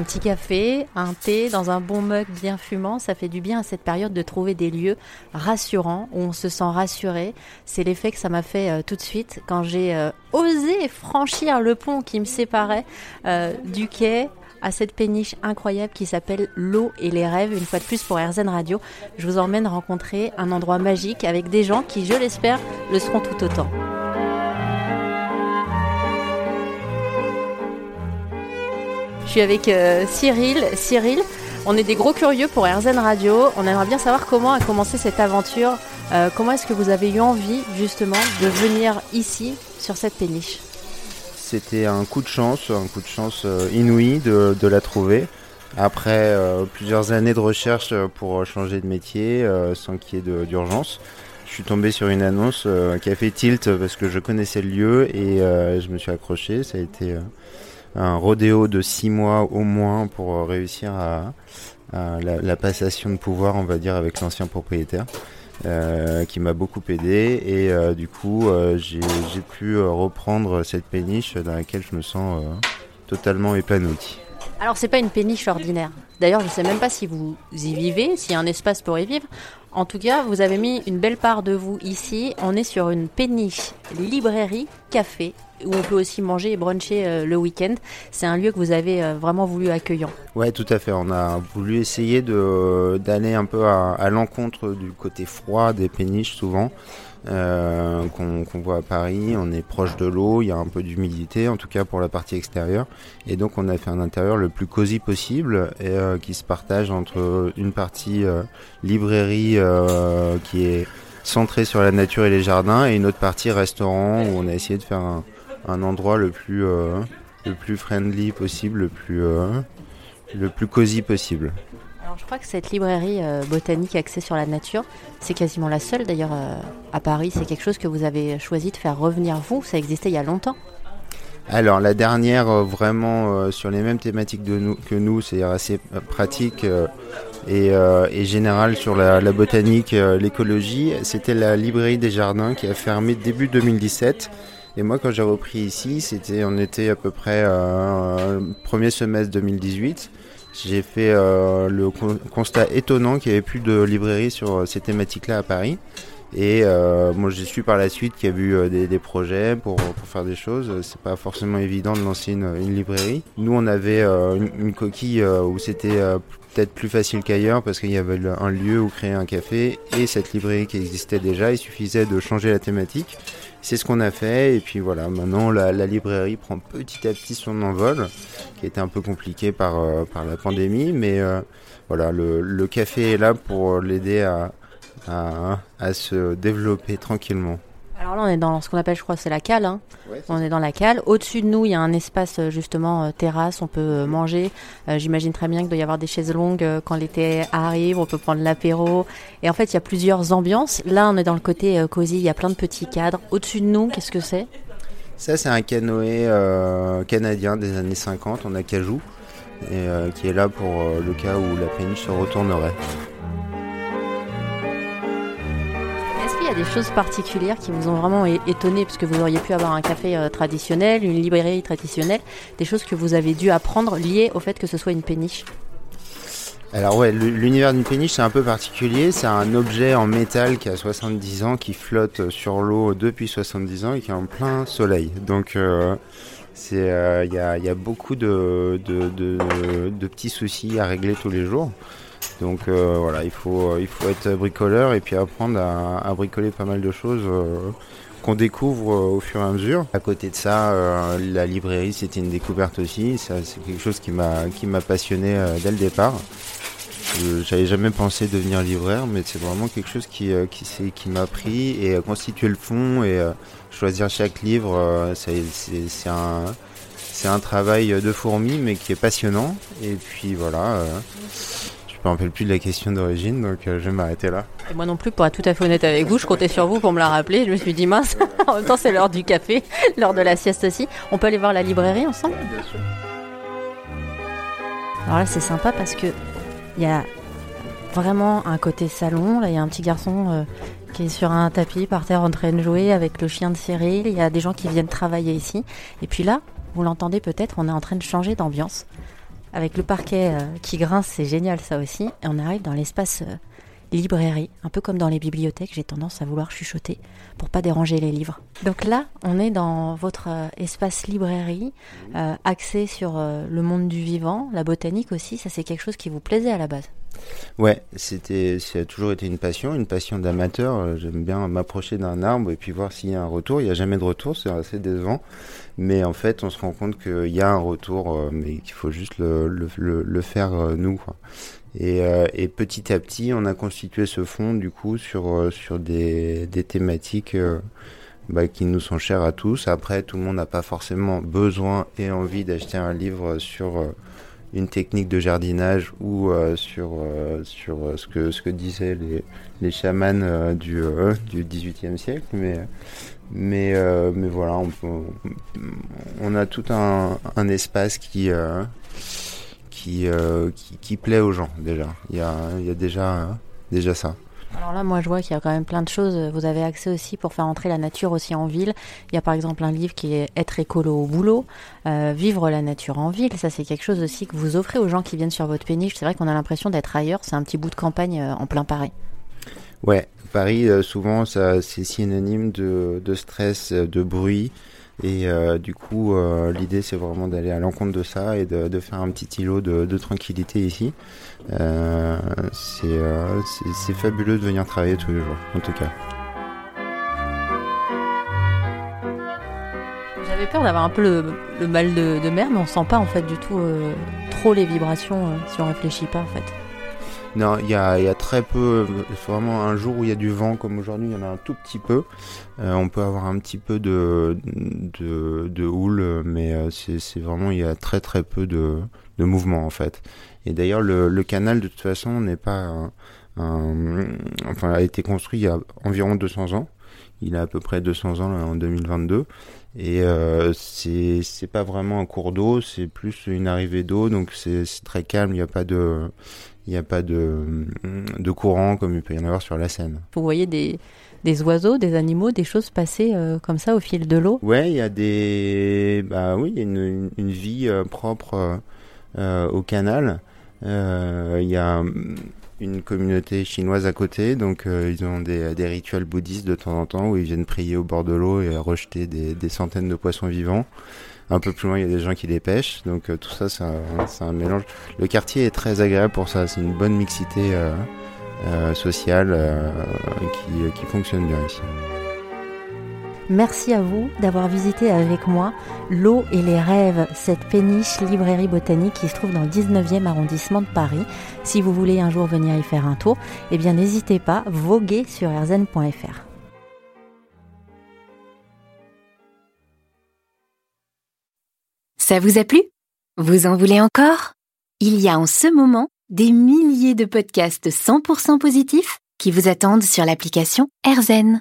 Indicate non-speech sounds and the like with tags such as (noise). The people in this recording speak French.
un petit café, un thé dans un bon mug bien fumant, ça fait du bien à cette période de trouver des lieux rassurants où on se sent rassuré. C'est l'effet que ça m'a fait euh, tout de suite quand j'ai euh, osé franchir le pont qui me séparait euh, du quai à cette péniche incroyable qui s'appelle L'eau et les rêves. Une fois de plus pour RZN Radio, je vous emmène rencontrer un endroit magique avec des gens qui, je l'espère, le seront tout autant. Je suis avec euh, Cyril. Cyril, on est des gros curieux pour RZN Radio. On aimerait bien savoir comment a commencé cette aventure. Euh, comment est-ce que vous avez eu envie justement de venir ici sur cette péniche? C'était un coup de chance, un coup de chance euh, inouï de, la trouver. Après plusieurs années de recherche pour changer de métier sans qu'il y ait d'urgence, je suis tombé sur une annonce qui a fait tilt parce que je connaissais le lieu et je me suis accroché. Ça a été un rodéo de six mois au moins pour euh, réussir à, la, passation de pouvoir, on va dire, avec l'ancien propriétaire. euh, qui m'a beaucoup aidé et euh, du coup j'ai pu reprendre cette péniche dans laquelle je me sens totalement épanoui. Alors c'est pas une péniche ordinaire. D'ailleurs, je sais même pas si vous y vivez, s'il y a un espace pour y vivre. En tout cas, vous avez mis une belle part de vous ici. On est sur une péniche librairie café où on peut aussi manger et bruncher euh, le week-end. C'est un lieu que vous avez euh, vraiment voulu accueillant. Ouais, tout à fait. On a voulu essayer d'aller un peu à l'encontre du côté froid des péniches souvent euh, qu'on voit à Paris. On est proche de l'eau, il y a un peu d'humidité, en tout cas pour la partie extérieure. Et donc on a fait un intérieur le plus cosy possible et euh, qui se partage entre une partie euh, librairie euh, qui est centrée sur la nature et les jardins et une autre partie restaurant où on a essayé de faire un, un endroit le plus euh, le plus friendly possible, le plus euh, le plus cosy possible. Je crois que cette librairie euh, botanique axée sur la nature, c'est quasiment la seule d'ailleurs euh, à Paris. C'est quelque chose que vous avez choisi de faire revenir vous. Ça existait il y a longtemps. Alors la dernière euh, vraiment sur les mêmes thématiques de nous, que nous, c'est-à-dire assez pratique et, générale sur la, botanique, l'écologie, c'était la librairie des jardins qui a fermé début 2017. Et moi quand j'ai repris ici, c'était on était à peu près premier semestre 2018. J'ai fait euh, le con- constat étonnant qu'il n'y avait plus de librairie sur euh, ces thématiques-là à Paris. Et euh, moi, j'ai su par la suite qu'il y a eu euh, des, des projets pour, pour faire des choses. C'est pas forcément évident de lancer une, une librairie. Nous, on avait euh, une, coquille euh, où c'était euh, peut-être plus facile qu'ailleurs parce qu'il y avait un lieu où créer un café et cette librairie qui existait déjà. Il suffisait de changer la thématique. C'est ce qu'on a fait. Et puis voilà, maintenant, la, la librairie prend petit à petit son envol, qui était un peu compliqué par, par la pandémie. Mais voilà, le, le café est là pour l'aider à à, à se développer tranquillement. Alors là, on est dans ce qu'on appelle, je crois, c'est la cale. hein. On est dans la cale. Au-dessus de nous, il y a un espace euh, justement euh, terrasse. On peut euh, manger. Euh, J'imagine très bien qu'il doit y avoir des chaises longues quand l'été arrive. On peut prendre l'apéro. Et en fait, il y a plusieurs ambiances. Là, on est dans le côté euh, cosy. Il y a plein de petits cadres. Au-dessus de nous, qu'est-ce que c'est? Ça, c'est un canoë euh, canadien des années 50 en acajou, et, euh, qui est là pour euh, le cas où la péniche se retournerait. Y a des choses particulières qui vous ont vraiment étonné parce que vous auriez pu avoir un café euh, traditionnel, une librairie traditionnelle, des choses que vous avez dû apprendre liées au fait que ce soit une péniche? Alors ouais, l'univers d'une péniche c'est un peu particulier. C'est un objet en métal qui a 70 ans, qui flotte sur l'eau depuis 70 ans et qui est en plein soleil. Donc euh, euh, il y, a, beaucoup de petits soucis à régler tous les jours. Donc euh, voilà, il faut, il faut être bricoleur et puis apprendre à, bricoler pas mal de choses euh, qu'on découvre euh, au fur et à mesure. À côté de ça, euh, la librairie c'était une découverte aussi. C'est quelque chose qui m'a passionné euh, dès le départ. J'avais jamais pensé devenir libraire, mais c'est vraiment quelque chose qui, euh, qui, m'a pris et euh, constituer le fond et euh, choisir chaque livre, euh, c'est c'est- un, c'est un travail de fourmi, mais qui est passionnant. Et puis voilà, euh, je me rappelle plus de la question d'origine, donc euh, je vais m'arrêter là. Et moi non plus, pour être tout à fait honnête avec vous, je comptais sur vous pour me la rappeler. Je me suis dit mince, (laughs) en même temps c'est l'heure du café, (laughs) l'heure de la sieste aussi. On peut aller voir la librairie ensemble Alors là c'est sympa parce que il y a vraiment un côté salon. Là il y a un petit garçon euh, qui est sur un tapis par terre en train de jouer avec le chien de Cyril. Il y a des gens qui viennent travailler ici. Et puis là, vous l'entendez peut-être, on est en train de changer d'ambiance. Avec le parquet qui grince, c'est génial ça aussi. Et on arrive dans l'espace librairie, un peu comme dans les bibliothèques, j'ai tendance à vouloir chuchoter pour pas déranger les livres. Donc là, on est dans votre euh, espace librairie, euh, axé sur euh, le monde du vivant, la botanique aussi. Ça, c'est quelque chose qui vous plaisait à la base. Ouais, c'était, ça a toujours été une passion, une passion d'amateur. J'aime bien m'approcher d'un arbre et puis voir s'il y a un retour. Il n'y a jamais de retour, c'est assez décevant. Mais en fait, on se rend compte qu'il y a un retour, mais qu'il faut juste le, faire nous. Quoi. Et, euh, et, petit à petit, on a constitué ce fonds du coup sur euh, sur des, des thématiques euh, bah, qui nous sont chères à tous. Après, tout le monde n'a pas forcément besoin et envie d'acheter un livre sur une technique de jardinage ou sur sur ce que ce que disaient les les chamans du du XVIIIe siècle, mais mais mais voilà, on, on a tout un, un espace qui euh, qui, qui, plaît aux gens déjà. Il y a, y a déjà, déjà ça. Alors là, moi, je vois qu'il y a quand même plein de choses. Vous avez accès aussi pour faire entrer la nature aussi en ville. Il y a par exemple un livre qui est Être écolo au boulot, euh, Vivre la nature en ville. Ça, c'est quelque chose aussi que vous offrez aux gens qui viennent sur votre péniche. C'est vrai qu'on a l'impression d'être ailleurs. C'est un petit bout de campagne euh, en plein Paris. Ouais, Paris, souvent, ça, c'est synonyme de, de stress, de bruit. Et euh, du coup, euh, l'idée, c'est vraiment d'aller à l'encontre de ça et de, faire un petit îlot de, tranquillité ici. Euh, c'est fabuleux de venir travailler tous les jours, en tout cas. J'avais peur d'avoir un peu le, le mal de, de, mer, mais on sent pas en fait du tout trop les vibrations si on réfléchit pas en fait. Non, il y a, très peu, vraiment un jour où il y a du vent comme aujourd'hui, il y en a un tout petit peu. Euh, on peut avoir un petit peu de, de, houle, mais euh, c'est vraiment, il y a très très peu de, de mouvement en fait. Et d'ailleurs, le, canal de toute façon n'est pas, enfin, a été construit il y a environ 200 ans. Il a à peu près 200 ans en 2022. Et euh, c'est pas vraiment un cours d'eau, c'est plus une arrivée d'eau, donc c'est très calme. Il n'y a pas de il n'y a pas de, de courant comme il peut y en avoir sur la Seine. Vous voyez des, des oiseaux, des animaux, des choses passer euh, comme ça au fil de l'eau? Ouais, il y a des, bah oui, il y a une, une, vie euh, propre euh, au canal. Il y a une communauté chinoise à côté, donc ils ont des, des, rituels bouddhistes de temps en temps où ils viennent prier au bord de l'eau et rejeter des, des centaines de poissons vivants. Un peu plus loin, il y a des gens qui les pêchent. Donc euh, tout ça, c'est un, un, mélange. Le quartier est très agréable pour ça. C'est une bonne mixité euh, euh, sociale qui, qui fonctionne bien ici. Merci à vous d'avoir visité avec moi L'eau et les rêves, cette péniche librairie botanique qui se trouve dans le 19e arrondissement de Paris. Si vous voulez un jour venir y faire un tour, eh bien n'hésitez pas, voguez sur rzn.fr. Ça vous a plu? Vous en voulez encore? Il y a en ce moment des milliers de podcasts 100% positifs qui vous attendent sur l'application AirZen.